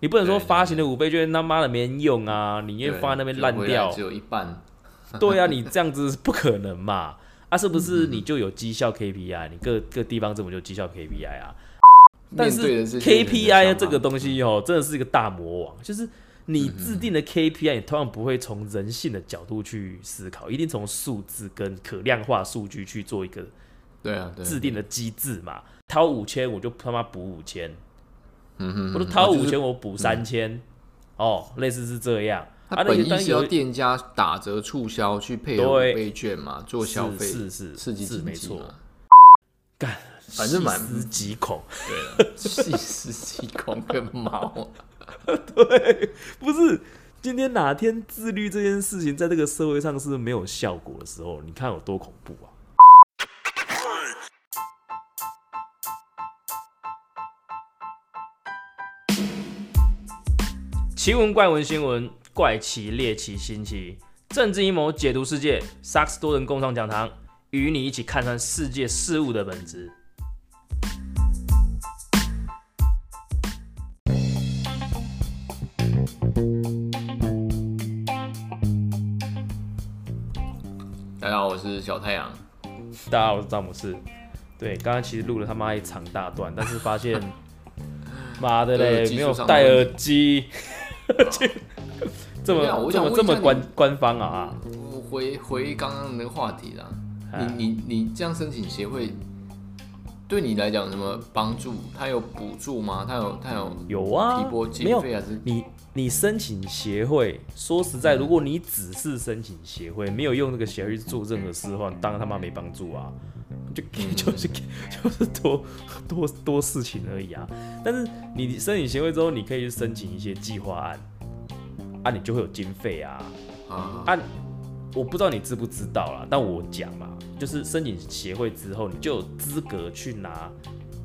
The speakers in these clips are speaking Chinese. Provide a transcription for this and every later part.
你不能说发行的五倍券他妈的没人用啊，你因为放在那边烂掉只，有一半。对啊，你这样子不可能嘛？啊，是不是嗯你就有绩效 KPI？你各各地方政府就绩效 KPI 啊？但是 KPI 这个东西哦，真的是一个大魔王，就是你制定的 KPI，你通常不会从人性的角度去思考，一定从数字跟可量化数据去做一个对啊，制定的机制嘛。掏五千我就他妈补五千，嗯哼，我都掏五就是千我补三千，哦，类似是这样。它啊，那个当然本意是要店家打折促销去配合对五倍券嘛，做消费是是是刺激是没错经济嘛。干，反正蛮细思极恐。对了，细思极恐跟毛！对不是，今天哪天自律这件事情在这个社会上是没有效果的时候，你看有多恐怖啊！奇闻怪闻新闻，怪奇猎奇新奇，政治阴谋解读世界，萨克斯多人共创讲堂，与你一起看穿世界事物的本质。大家好，我是小太阳。大家好，我是詹姆斯。对，刚刚其实录了他妈一长大段，但是发现，妈的嘞，没有戴耳机，这么这么我想这么官官方啊！我回回刚刚那个话题啦，啊你你你这样申请协会，对你来讲有什么帮助？他有补助吗？他有他有有啊提拨，没有经费还是？你你申请协会，说实在，如果你只是申请协会，没有用这个协会去做任何事的话，当然他妈没帮助啊，就嗯就是就是多多多事情而已啊。但是你申请协会之后，你可以去申请一些计划案，啊，你就会有经费啊。啊，啊，我不知道你知不知道啦，但我讲嘛，就是申请协会之后，你就有资格去拿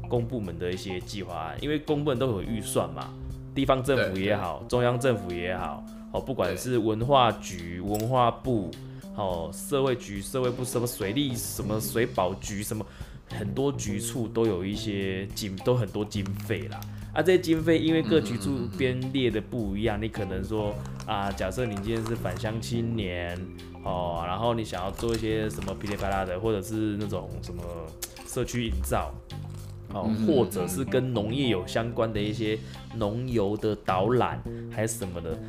公部门的一些计划案，因为公部门都有预算嘛，地方政府也好，中央政府也好，哦，不管是文化局、文化部，哦，社会局、社会部，什么水利、什么水保局，什么很多局处都有一些经，都很多经费啦。啊，这些经费因为各局处编列的不一样，你可能说啊，假设你今天是返乡青年哦，然后你想要做一些什么噼里啪啦的，或者是那种什么社区营造，哦，或者是跟农业有相关的一些农游的导览，还是什么的，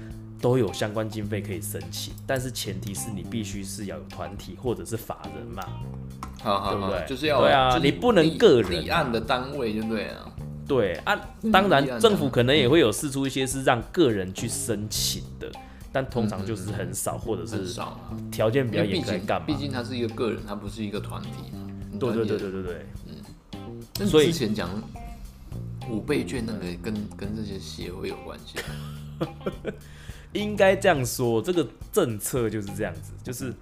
都有相关经费可以申请，但是前提是你必须是要有团体或者是法人嘛。好好好，对不对就是要对啊就是你不能立个人啊立案的单位就对了。对啊，嗯当然政府可能也会有试出一些是让个人去申请的，但通常就是很少，或者是条件比较严格干嘛毕？竟他是一个个人，他不是一个团体嘛。对对对对。对对嗯，所以之前讲五倍券那个跟跟这些协会有关系啊，应该这样说，这个政策就是这样子，就是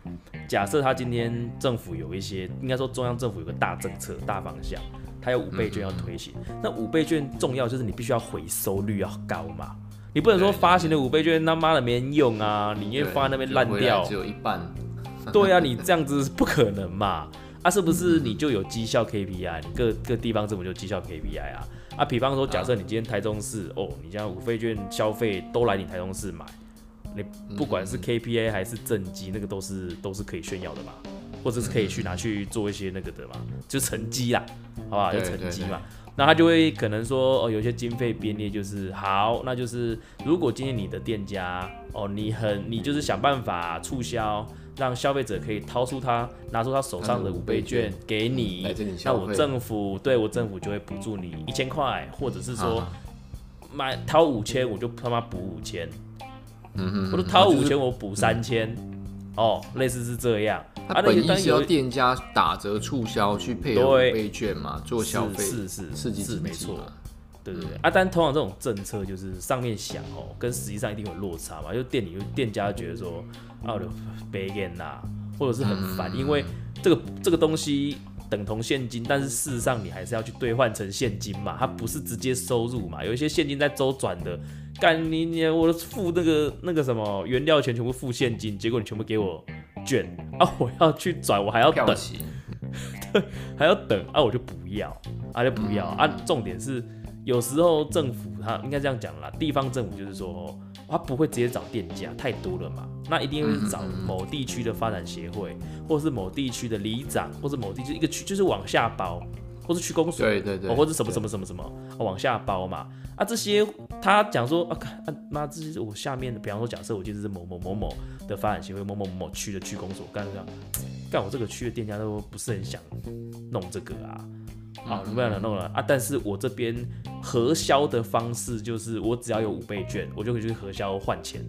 假设他今天政府有一些，应该说中央政府有个大政策、大方向，他有五倍券要推行，那五倍券重要就是你必须要回收率要高嘛，你不能说对发行的五倍券他妈的没人用啊，你因为对放在那边烂掉只，有一半。对啊，你这样子是不可能嘛？啊，是不是你就有绩效 KPI？你各各地方政府就有绩效 KPI 啊？啊，比方说，假设你今天台中市哦，你现在五倍券消费都来你台中市买，你不管是 K P A 还是政绩，那个都是都是可以炫耀的嘛，或者是可以去拿去做一些那个的嘛，就成绩啦，好不好？就对成绩嘛。那他就会可能说，哦，有些经费编列就是好，那就是如果今天你的店家，哦，你很你就是想办法促销，让消费者可以掏出他拿出他手上的五倍券给你那我政府对我政府就会补助你一千块，或者是说啊买掏五千我就他妈补五千，嗯哼，或者掏五千我补三千，哦，类似是这样。它啊，那本意是要店家打折促销去配合五对倍券嘛，做消费是是是刺激是没错。对对对，啊，但通常这种政策就是上面想哦，跟实际上一定有落差嘛，就店里店家觉得说啊，我的白眼呐，或者是很烦，嗯因为这个这个东西等同现金，但是事实上你还是要去兑换成现金嘛，它不是直接收入嘛，有一些现金在周转的，干你你我付那个那个什么原料钱全部付现金，结果你全部给我卷啊，我要去转，我还要等。对，还要等啊，我就不要啊，就不要、啊。重点是有时候政府他应该这样讲啦，地方政府就是说，哦他不会直接找店家，太多了嘛，那一定会找某地区的发展协会，或是某地区的里长，或是某地区一个区就是往下包，或是区公所，对对对，哦，或者什么什么什么什么、啊往下包嘛。啊，这些他讲说啊，看啊妈，这是我下面的，比方说假设我就是某某某某的发展协会某某某区的区公所，干这样，干我这个区的店家都不是很想弄这个啊。好，嗯不想弄了啊！但是我这边核销的方式就是，我只要有五倍券，我就可以去核销换钱，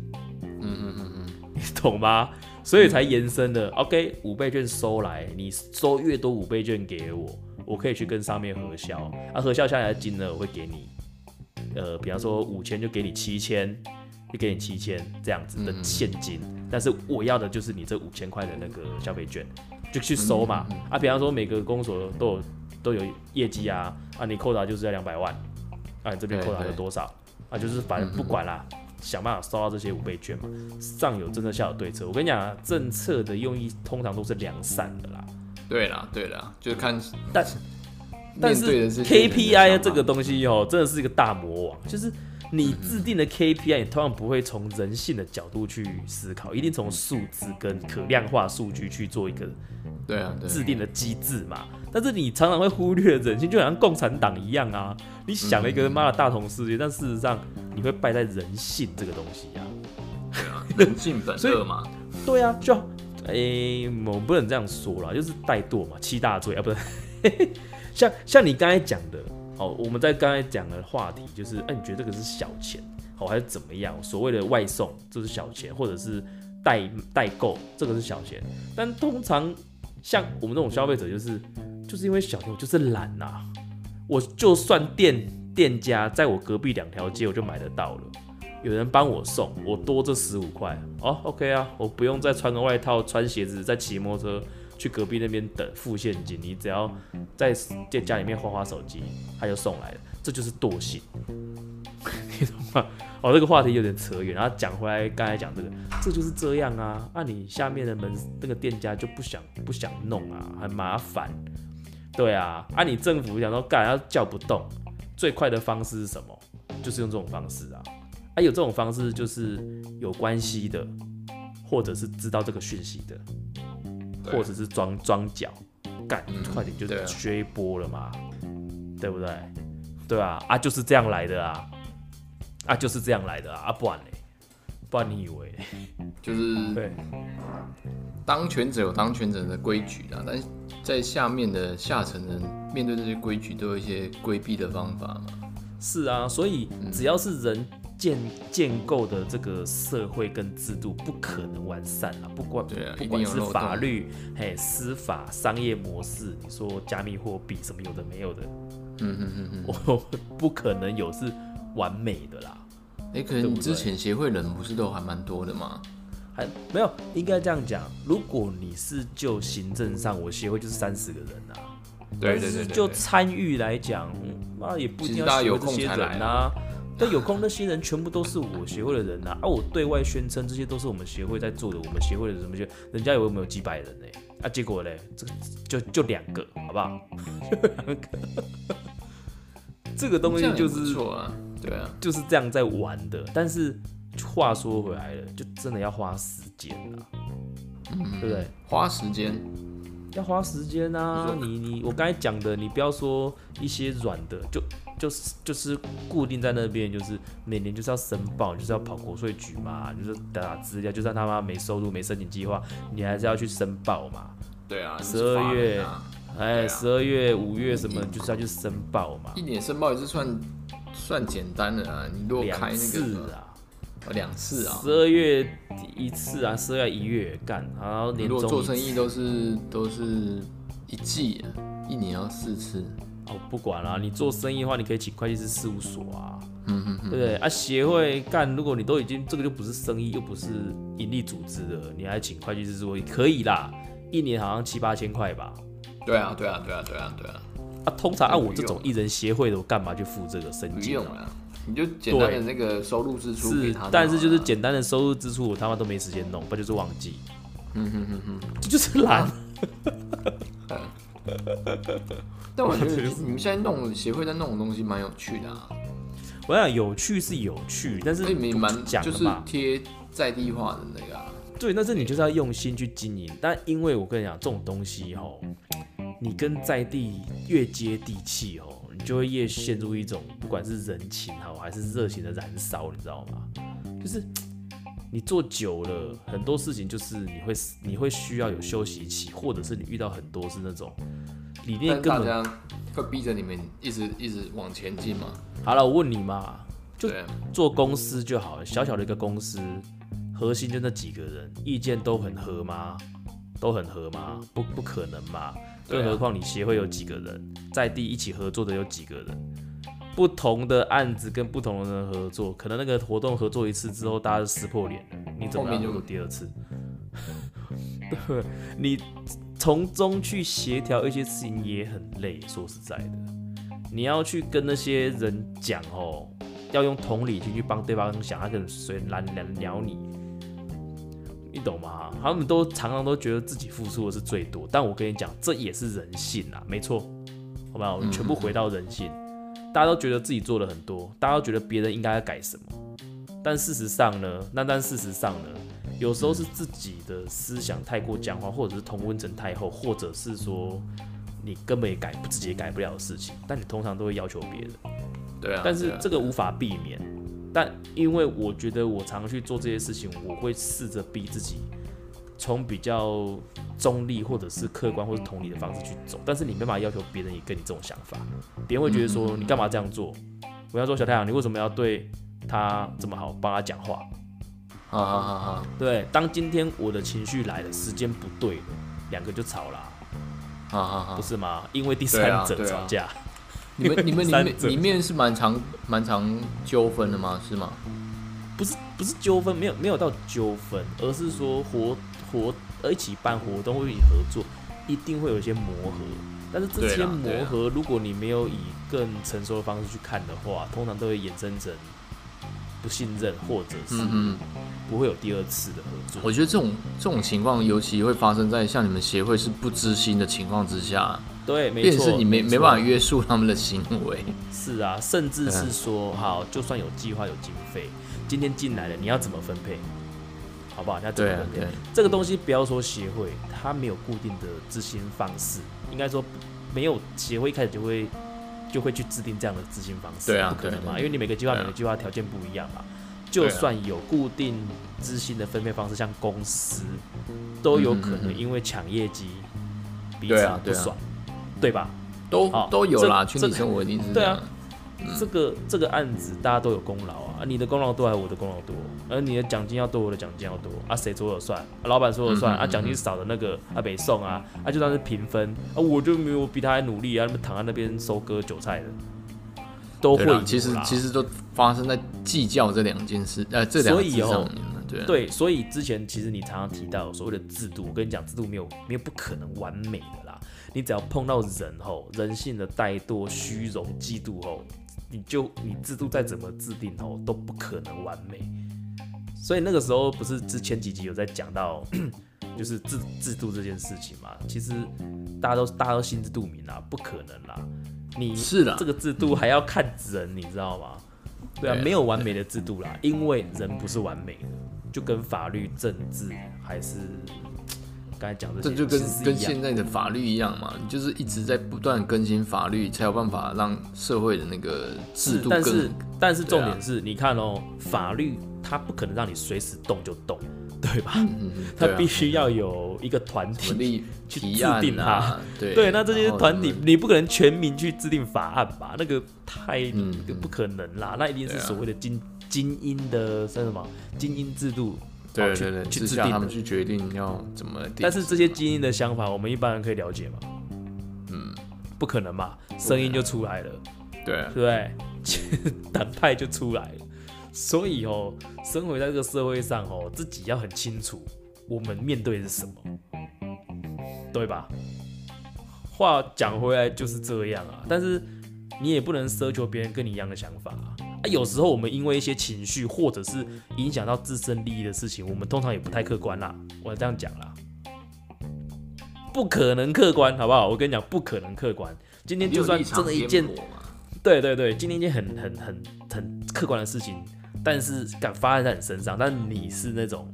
嗯嗯嗯嗯，你懂吗？所以才延伸的。OK，五倍券收来，你收越多五倍券给我，我可以去跟上面核销，啊，核销下来的金额我会给你，呃，比方说五千就给你七千，就给你七千这样子的现金，但是我要的就是你这五千块的那个消费券，就去收嘛。啊，比方说每个公所都有都有业绩啊，啊，你扣打就是要两百万，啊，你这边扣打有多少？啊，就是反正不管啦，想办法收到这些五倍券嘛。上有政策，下有对策。我跟你讲啊，政策的用意通常都是良善的啦，对啦对啦，就是看但但是 KPI 这个东西哦，真的是一个大魔王，就是你制定的 KPI，你通常不会从人性的角度去思考，一定从数字跟可量化数据去做一个对啊，制定的机制嘛。但是你常常会忽略人性，就好像共产党一样啊，你想了一个妈的大同世界，但事实上你会败在人性这个东西啊。对啊，人性本所以恶嘛，对啊，就诶、我不能这样说啦，就是怠惰嘛，七大罪啊，不是？像像你刚才讲的，哦，我们在刚才讲的话题就是，哎、你觉得这个是小钱，哦，还是怎么样？所谓的外送这是小钱，或者是代代购这个是小钱，但通常像我们这种消费者，就是就是因为小钱，我就是懒呐、我就算店店家在我隔壁两条街，我就买得到了。有人帮我送，我多这十五块哦，OK 啊，我不用再穿个外套、穿鞋子、再骑摩托车去隔壁那边等付现金，你只要在在家里面花花手机，他就送来了，这就是惰性，你懂吗？哦，这个话题有点扯远，然后讲回来，刚才讲这个，这就是这样啊，那、你下面的门那个店家就不想不想弄啊，很麻烦，对啊，啊，你政府想说干，他叫不动，最快的方式是什么？就是用这种方式啊。啊，有这种方式就是有关系的，或者是知道这个讯息的，或者是装装脚，干嗯快点就对啊追波了嘛，对不对？对啊，啊就是这样来的啊，啊就是这样来的啊，啊不然嘞，不然你以为？就是对，当权者有当权者的规矩啦，但在下面的下层人面对这些规矩都有一些规避的方法嘛。是啊，所以只要是人建建构的这个社会跟制度，不可能完善啊，不管啊不管是法律、嘿司法、商业模式，你说加密货币什么有的没有的，嗯嗯嗯嗯。我 不可能有是完美的啦，哎、可能你之前协会人不是都还蛮多的吗？还没有应该这样讲。如果你是就行政上，我协会就是三十个人啊，但是就参与来讲，那也不一定要有这些空才来人啊。对，有空那些人全部都是我协会的人啊！啊，我对外宣称这些都是我们协会在做的，我们协会的什么些，人家以为我们有几百人呢、啊，结果嘞，这个就就两个，好不好？就两个，这个东西就是错啊，对啊，就是这样在玩的。但是话说回来了，就真的要花时间啊，对不对？花时间，要花时间啊！你你我刚才讲的，你不要说一些软的，就就是就是固定在那边，就是每年就是要申报，就是要跑国税局嘛，就是打资料，就算他妈没收入、没申请计划，你还是要去申报嘛。对啊，十二月啊，哎，啊。十二月、五月什么，就是要去申报嘛，一年申报也是算算简单的啊。你如果开两那次个啊，哦两次啊，十二月一次啊，十二月一月干，然后你年终如果做生意都是都是一季啊，一年要四次，哦，不管啦，你做生意的话，你可以请会计师事务所啊。嗯嗯嗯，对不对啊？协会干，如果你都已经这个就不是生意，又不是盈利组织的，你还请会计师说可以啦，一年好像七八千块吧。对啊对啊对啊对啊对啊，啊，通常按我这种艺人协会的，我干嘛去付这个生不金啊？用了，你就简单的那个收入支出是但是就是简单的收入支出，我他妈都没时间弄，不就是忘记，嗯哼哼哼，这就是懒。但我觉得 你们现在弄协会在弄的东西蛮有趣的啊，我想有趣是有趣，但是你们蛮就是讲了嘛，贴在地化的那个啊，对，但是你就是要用心去经营。但因为我跟你讲，这种东西吼，你跟在地越接地气吼，你就会越陷入一种不管是人情好还是热情的燃烧，你知道吗？就是你做久了，很多事情就是你会你会需要有休息期，或者是你遇到很多是那种理念根本家会逼着你们一直一直往前进嘛，好了。我问你嘛，就做公司就好了，小小的一个公司，核心就那几个人，意见都很合吗？都很合吗？不，不可能嘛！更何况你协会有几个人，在地一起合作的有几个人？不同的案子跟不同的人合作，可能那个活动合作一次之后，大家就撕破脸了，你怎么后面就样做第二次？对，你从中去协调一些事情也很累，说实在的，你要去跟那些人讲哦，要用同理心去帮对方想，他可能随懒懒鸟你，你懂吗？他们都常常都觉得自己付出的是最多，但我跟你讲，这也是人性啊，没错，好不好？我们全部回到人性，大家都觉得自己做了很多，大家都觉得别人应该要改什么，但事实上呢，那但事实上呢，有时候是自己的思想太过僵化，或者是同温层太厚，或者是说你根本也改不自己也改不了的事情，但你通常都会要求别人。对啊，但是这个无法避免。但因为我觉得我常去做这些事情，我会试着逼自己从比较中立或者是客观或是同理的方式去走。但是你没办法要求别人也跟你这种想法，别人会觉得说你干嘛这样做？我要说小太阳，你为什么要对他这么好，帮他讲话？哈哈哈哈，对，当今天我的情绪来了，时间不对了，两个就吵啦，哈哈哈不。是吗？因为第三者吵架。你们你们里面 里面是蛮长蛮长纠纷的吗？是吗？不是不是纠纷，没有没有到纠纷，而是说活活呃一起办活动或一起合作，一定会有一些磨合。但是这些磨合，如果你没有以更成熟的方式去看的话，通常都会衍生成不信任，或者是不会有第二次的合作。我觉得这种这种情况尤其会发生在像你们协会是不知心的情况之下，对，没错，你没错没办法约束他们的行为。是啊，甚至是说，好，就算有计划有经费，今天进来了，你要怎么分配？好不好？你要怎么对啊？对，这个东西不要说协会，它没有固定的执行方式，应该说没有协会一开始就会就会去制定这样的执行方式，对啊不可能嘛，因为你每个计划啊每个计划条件不一样嘛。就啊算有固定资薪的分配方式，像公司都有可能因为抢业绩彼此不爽，对吧？都好都有啦，群这这体生活一定是对啊这个这个案子大家都有功劳啊，啊你的功劳多还是我的功劳多？而你的奖金要多，我的奖金要多啊，谁说了算？啊老板说了算啊，奖金少的那个啊北送啊，啊就算是平分啊，我就没有比他还努力啊，他们躺在那边收割韭菜的，都会其实其实都发生在计较这两件事，呃，这两个字所以哦上面。对啊对，所以之前其实你常常提到所谓的制度，我跟你讲，制度没有没有不可能完美的啦。你只要碰到人吼，人性的怠惰、虚荣、嫉妒吼，你就你制度再怎么制定哦，都不可能完美。所以那个时候不是之前几集有在讲到，就是制制度这件事情嘛。其实大家都大家都心知肚明啦，不可能啦。你是的这个制度还要看人，你知道吗？对啊，对啊没有完美的制度啦，因为人不是完美的，就跟法律、政治还是刚才讲的，这就跟跟现在的法律一样嘛，你就是一直在不断更新法律，才有办法让社会的那个制，度更但是但是重点是，你看哦，法律它不可能让你随时动就动，对吧？嗯嗯 它必须要有一个团体去制定啊，对对，那这些团体你不可能全民去制定法案吧？那个太、嗯不可能啦，那一定是所谓的精精英的算什么？精英制度，对对对，去之下他们。去决定要怎么。但是这些基因的想法，我们一般人可以了解吗？嗯，不可能嘛，声音就出来了，对啊对不对？党派就出来了。所以哦，生活在这个社会上哦，自己要很清楚我们面对的是什么，对吧？话讲回来就是这样啊，但是你也不能奢求别人跟你一样的想法啊。啊有时候我们因为一些情绪，或者是影响到自身利益的事情，我们通常也不太客观啦。我这样讲啦，不可能客观，好不好？我跟你讲，不可能客观。今天就算真的一件，对对对，今天一件很很很很客观的事情，但是敢发生在你身上，但你是那种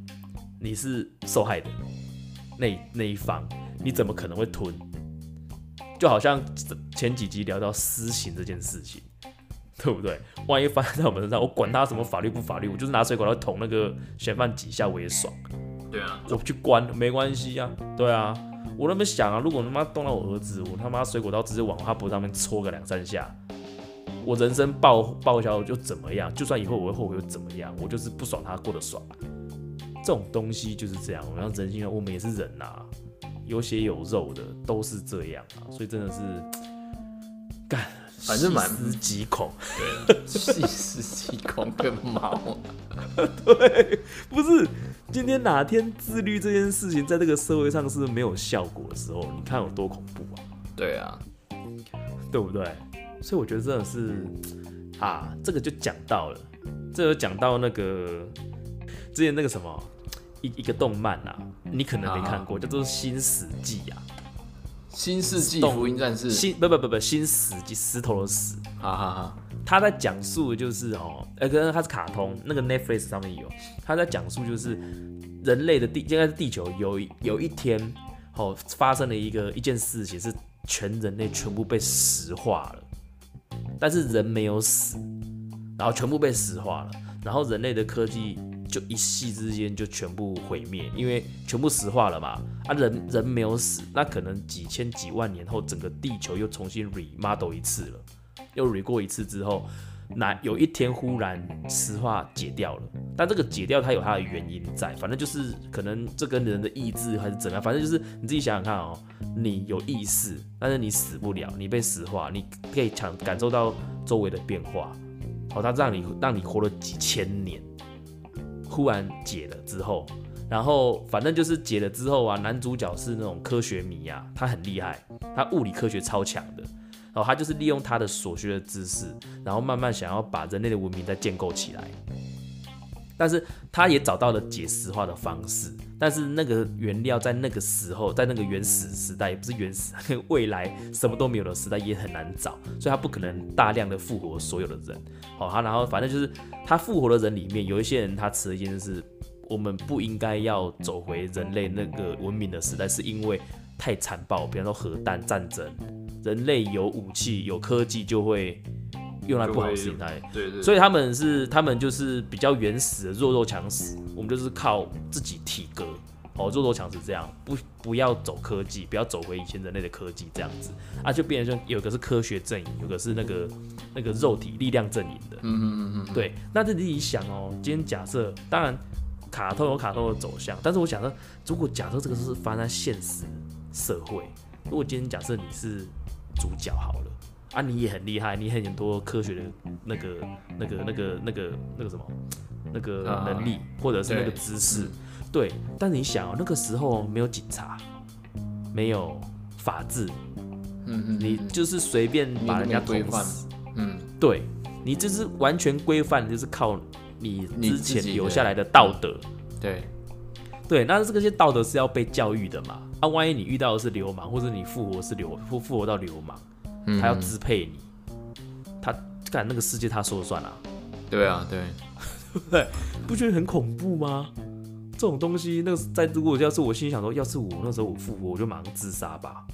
你是受害的那那一方，你怎么可能会吞？就好像前几集聊到私刑这件事情，对不对？万一发生在我们身上，我管他什么法律不法律，我就是拿水管刀捅那个嫌犯几下，我也爽。对啊，我去关没关系啊。对啊，我那么想啊，如果他妈动到我儿子，我他妈水果刀直接往他脖子上面戳个两三下，我人生报报销就怎么样？就算以后我会后悔又怎么样？我就是不爽他过得爽。这种东西就是这样，我们人性，我们也是人呐。有血有肉的都是这样啊，所以真的是干，反正蛮细思极恐，对，细思极恐跟毛，对，不是今天哪天自律这件事情在这个社会上是没有效果的时候，你看有多恐怖啊？对啊，对不对？所以我觉得真的是啊，这个就讲到了，这个讲到那个之前那个什么。一一个动漫啊，你可能没看过，叫做《新死记》啊，《新世纪福音战士》新不不不不，《新死纪》石头的死，哈哈哈。他在讲述的就是哦，呃，可能他是卡通，那个 Netflix 上面有，他在讲述就是人类的地，应该是地球有有一天哦，发生了一个一件事情，是全人类全部被石化了，但是人没有死，然后全部被石化了，然后人类的科技。就一夕之间就全部毁灭，因为全部石化了嘛。啊，人人没有死，那可能几千几万年后，整个地球又重新 remodel 一次了，又 re 过一次之后，那有一天忽然石化解掉了。但这个解掉它有它的原因在，反正就是可能这跟人的意志还是怎样，反正就是你自己想想看哦，你有意识，但是你死不了，你被石化，你可以强感受到周围的变化，好，它让你让你活了几千年。忽然解了之后，然后反正就是解了之后啊，男主角是那种科学迷啊，他很厉害，他物理科学超强的，然后他就是利用他的所学的知识，然后慢慢想要把人类的文明再建构起来。但是他也找到了解石化的方式，但是那个原料在那个时候，在那个原始时代，也不是原始，未来什么都没有的时代也很难找，所以他不可能大量的复活所有的人。好，他然后反正就是他复活的人里面有一些人，他持的一件事，我们不应该要走回人类那个文明的时代，是因为太残暴，比方说核弹战争，人类有武器有科技就会。用来不好使，对对，所以他们是他们就是比较原始的弱肉强食，我们就是靠自己体格，哦，弱肉强食这样，不不要走科技，不要走回以前人类的科技这样子，啊，就变成说有个是科学阵营，有个是那个那个肉体力量阵营的，嗯嗯嗯嗯，对，那这里想哦，今天假设，当然卡通有卡通的走向，但是我想说，如果假设这个是发生在现实社会，如果今天假设你是主角好了。啊，你也很厉害，你很多科学的那个、那个、那个、那个、那个什么，那个能力，或者是那个知识，对。但你想，那个时候没有警察，没有法治，嗯嗯，你就是随便把人家规范，嗯，对，你就是完全规范，就是靠你之前留下来的道德，对，对。那这个些道德是要被教育的嘛？啊，万一你遇到的是流氓，或者你复活是流复复活到流氓。他要支配你，他干那个世界他说了算啊？对啊，对，对，不觉得很恐怖吗？这种东西，那个在如果要是我心里想说，要是我那时候我复活，我就马上自杀吧。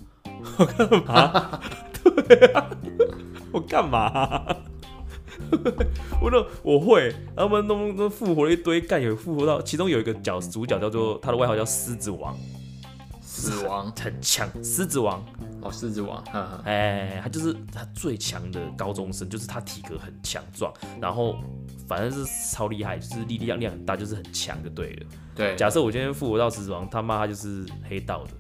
我干嘛？对啊，我干嘛？我说我会，他们弄弄复活了一堆干，有复活到其中有一个角主角叫做他的外号叫狮子王。死亡很强，狮子王。哦，狮子王，哎，他就是他最强的高中生，就是他体格很强壮，然后反正是超厉害，就是力量量很大，就是很强就对了。对，假设我今天复活到狮子王，他妈他就是黑道的，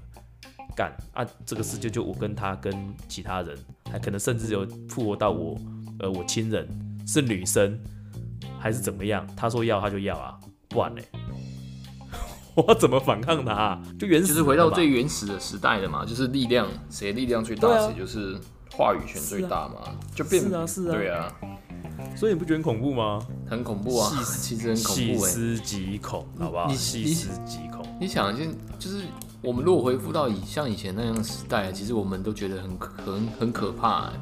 干。啊，这个世界就我跟他跟其他人，还可能甚至有复活到我，呃，我亲人是女生还是怎么样，他说要他就要啊，不然嘞。我怎么反抗他？就原始，就是回到最原始的时代了嘛，就是力量，谁力量最大，谁就是话语权最大嘛，就变是啊是啊，对啊，所以你不觉得很恐怖吗？很恐怖啊，其实很恐怖，细思极恐，好不好？细思极恐。你想一件，就是我们如果回复到以像以前那样的时代，其实我们都觉得很很很可怕、欸。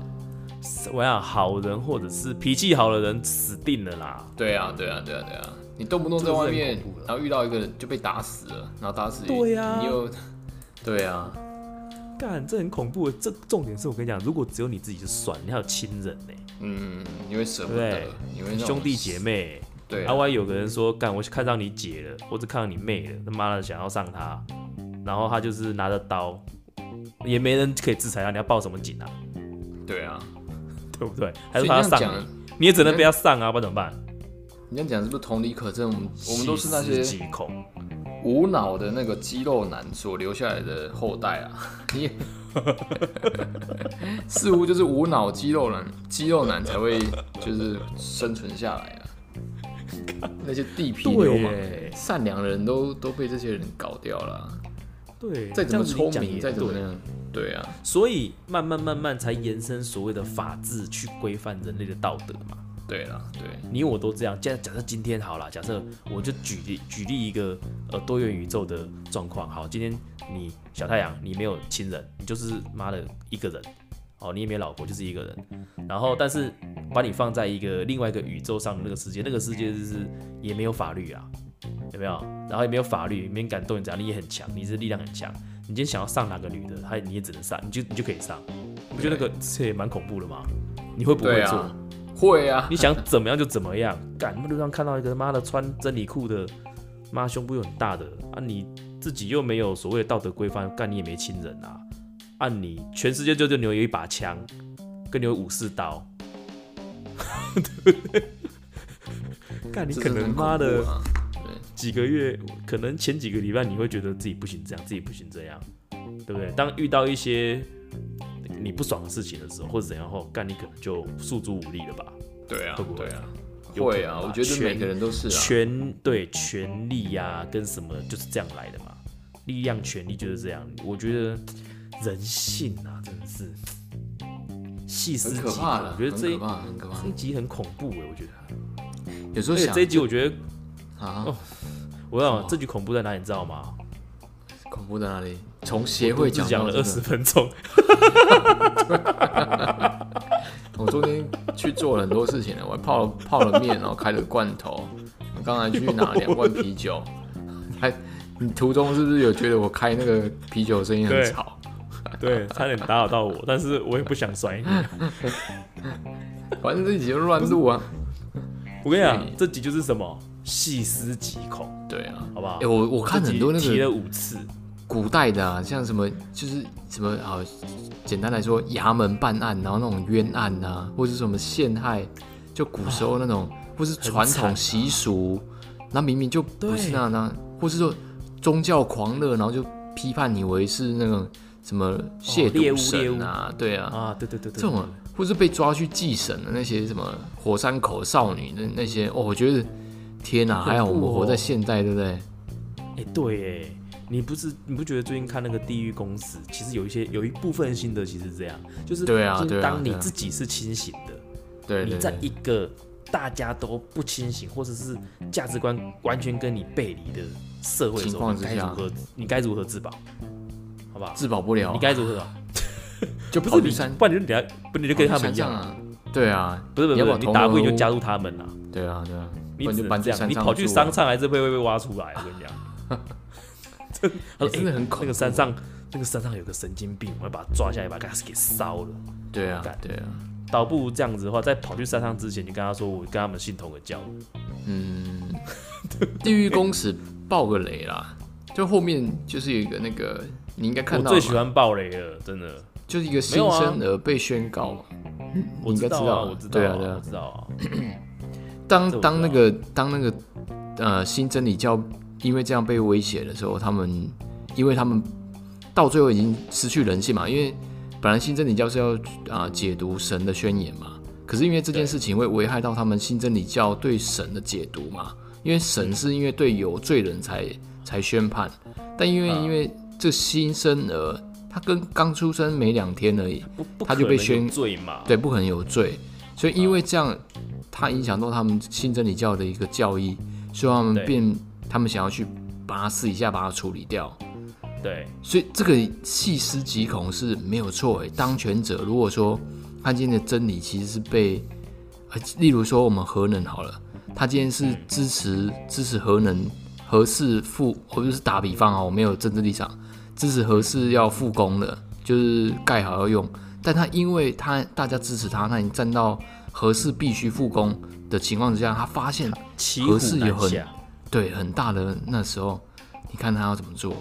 我想好人或者是脾气好的人死定了啦。对啊，对啊，对啊，对啊，你动不动在外面然后遇到一个人就被打死了，然后打死你对啊你又对啊，干，这很恐怖的。这重点是我跟你讲，如果只有你自己就算，你还有亲人呢、嗯，你会舍不得，你会兄弟姐妹。对啊，阿歪有个人说，干，我看上你姐了，或者看上你妹了，他妈的想要上她，然后他就是拿着刀，也没人可以制裁他，你要报什么警啊？对啊，对不对？还是他要上你也只能被他上啊，不然怎么办？你讲是不是同理可证？我们我们都是那些无脑的那个肌肉男所留下来的后代啊，你似乎就是无脑肌肉男，肌肉男才会就是生存下来啊。那些地痞流氓、善良的人都都被这些人搞掉了啊、对，再怎么聪明，再怎么那样，对啊，所以慢慢慢慢才延伸所谓的法治去规范人类的道德嘛。对啦，对，你我都这样。假假设今天好了，假设我就举例举例一个呃多元宇宙的状况。好，今天你小太阳，你没有亲人，你就是妈的一个人，哦，你也没有老婆，就是一个人。然后，但是把你放在一个另外一个宇宙上的那个世界，那个世界就是也没有法律啊，有没有？然后也没有法律，没人敢动你，只要你也很强，你是力量很强。你今天想要上哪个女的，她你也只能上，你就你就可以上。不觉得那个这也蛮恐怖的吗？你会不会做？会啊，你想怎么样就怎么样，干路上看到一个妈的穿真理裤的，妈胸部又很大的啊，你自己又没有所谓的道德规范，干你也没亲人啊，按、你全世界就就你有一把枪，跟你有武士刀，对不对？干你可能妈的几个月，可能前几个礼拜你会觉得自己不行这样，自己不行这样，对不对？当遇到一些你不爽的事情的时候，或者怎样后，干你可能就诉诸武力了吧？对啊会不，会对啊，会啊，我觉得每个人都是啊，权对权力呀、跟什么就是这样来的嘛，力量、权力就是这样。我觉得人性啊，真的是细思极恐。我觉得这一这。一集很恐怖哎，我觉得。有时候想这一集我觉得，啊，我想什么这集恐怖在哪里，你知道吗？恐怖在哪里？从协会只讲了二十分钟，我昨天去做了很多事情了，我还泡了泡了面，然后开了罐头，我刚才去拿两罐啤酒，还你途中是不是有觉得我开那个啤酒声音很吵？对，差点打扰到我，但是我也不想甩你。反正这集就乱录啊。我跟你讲对，这集就是什么细思极恐，对啊，好不好？哎、我我看很多那提了五次，古代的啊，像什么就是什么啊，简单来说，衙门办案，然后那种冤案啊，或者是什么陷害，就古时候那种，或是传统习俗，那明明就不是那样那，或是说宗教狂热，然后就批判你为是那种什么亵渎神啊，对啊，啊，对对对对，这种啊或是被抓去祭神的那些什么火山口少女的那些，哦，我觉得天哪、还好我们活在哦。现代，对不对？哎、对，哎，你不是你不觉得最近看那个《地狱公司》，其实有一些有一部分心得其实是这样，就是对啊就是当你自己是清醒的，对对你在，一个大家都不清醒，或者是价值观完全跟你背离的社会的时候，情况之下你该如何你该如何自保？好不好？自保不了你，该如何？就不是你不然你就等下不然你就跟他们一样，啊。对啊，不是不是你你打不赢就加入他们啦，对啊，对啊，你只能这样，你跑去商场还是会会被挖出来，我跟你讲。他说欸真的很欸恐怖那个山上，那个山上有个神经病，我要把他抓下来，把 gas 给烧了。对啊，对啊，倒不如这样子的话，在跑去山上之前，你跟他说，我跟他们信同个教。嗯，地狱公使爆个雷啦，就后面就是有一个那个你应该看到，我最喜欢爆雷了，真的。就是一个新生儿被宣告，我你应该知道我知道啊，对啊对啊我知道啊。当当那个当那个呃新真理教因为这样被威胁的时候，他们因为他们到最后已经失去人性嘛，因为本来新真理教是要啊、解读神的宣言嘛，可是因为这件事情会危害到他们新真理教对神的解读嘛，因为神是因为对有罪人才才宣判，但因为、嗯因为这新生儿他跟刚出生没两天而已，他就被宣罪嘛？对，不可能有罪，所以因为这样，他影响到他们新真理教的一个教义，所以他们变，他们想要去把它试一下，把它处理掉。对，所以这个细思极恐是没有错诶。当权者如果说他今天的真理其实是被，呃，例如说我们核能好了，他今天是支持支持核能核适复，或者是打比方啊，我没有政治立场，支持核适要复工的，就是盖好要用，但他因为他大家支持他，他已经站到核试必须复工的情况之下，他发现合适有很。对很大的那时候，你看他要怎么做，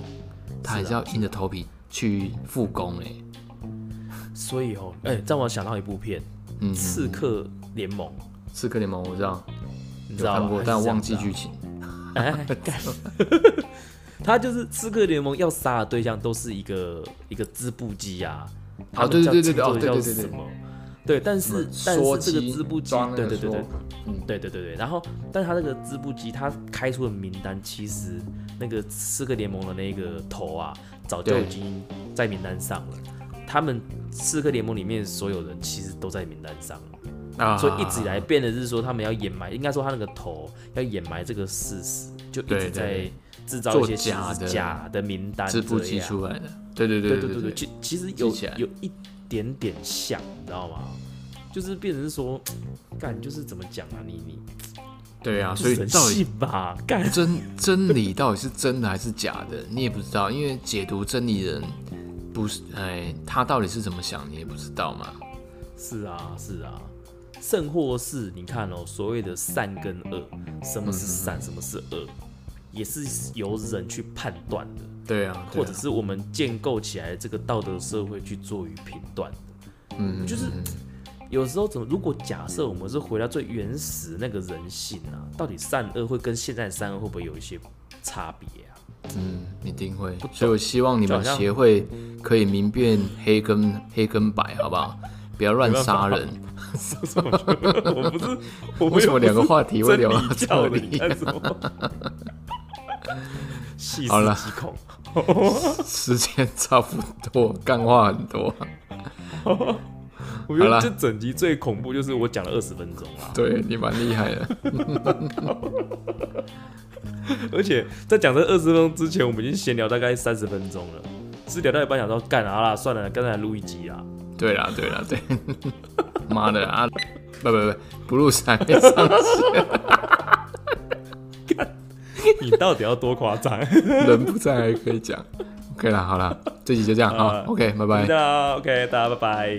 他还是要硬着头皮去复工哎、所以哦，哎、让我想到一部片嗯，《刺客联盟》，刺客联盟我知道，你知道吗有看过，？但我忘记剧情。哎，干 他就是《刺客联盟》要杀的对象都是一个一个织布机啊，他们叫对对对对哦对对对对什么？对，但是但是这个织布机，对对对对，嗯，对对对对。然后，但他那个织布机，他开出的名单，其实那个刺客联盟的那个头啊，早就已经在名单上了。他们刺客联盟里面所有人，其实都在名单上。啊。所以一直以来变的是说，他们要掩埋，应该说他那个头要掩埋这个事实，就一直在制造一些假的名单。织布机出来的。对对对对对对，其其实有有一。点点像，你知道吗？就是变成说，干就是怎么讲啊？你你对啊，所以到底吧，干真真理到底是真的还是假的，你也不知道，因为解读真理的人不是，哎，他到底是怎么想，你也不知道嘛。是啊是啊，甚或是你看哦，所谓的善跟恶，什么是善，什么是恶，也是由人去判断的，对啊，对啊或者是我们建构起来这个道德社会去做于评断的。嗯，就是嗯有时候怎么，如果假设我们是回到最原始那个人性啊，到底善恶会跟现在的善恶会不会有一些差别啊？嗯，一定会。所以我希望你们协会可以明辨黑跟黑跟白，好不好？不要乱杀人。我不是，我为什么两个话题会聊到什么？细思极恐。时间差不多，干话很多。我觉得这整集最恐怖就是我讲了二十分钟啊，对你蛮厉害的。而且在讲这二十分钟之前，我们已经闲聊大概三十分钟了，是聊到一半想说干啥啦，算了，刚才录一集啊。对啦，对啦，对。妈的啊！不不不，不录还没上线，你到底要多夸张？人不在还可以讲。OK 啦，好啦，这集就这样好呃 OK，拜拜。那 OK，大家拜拜。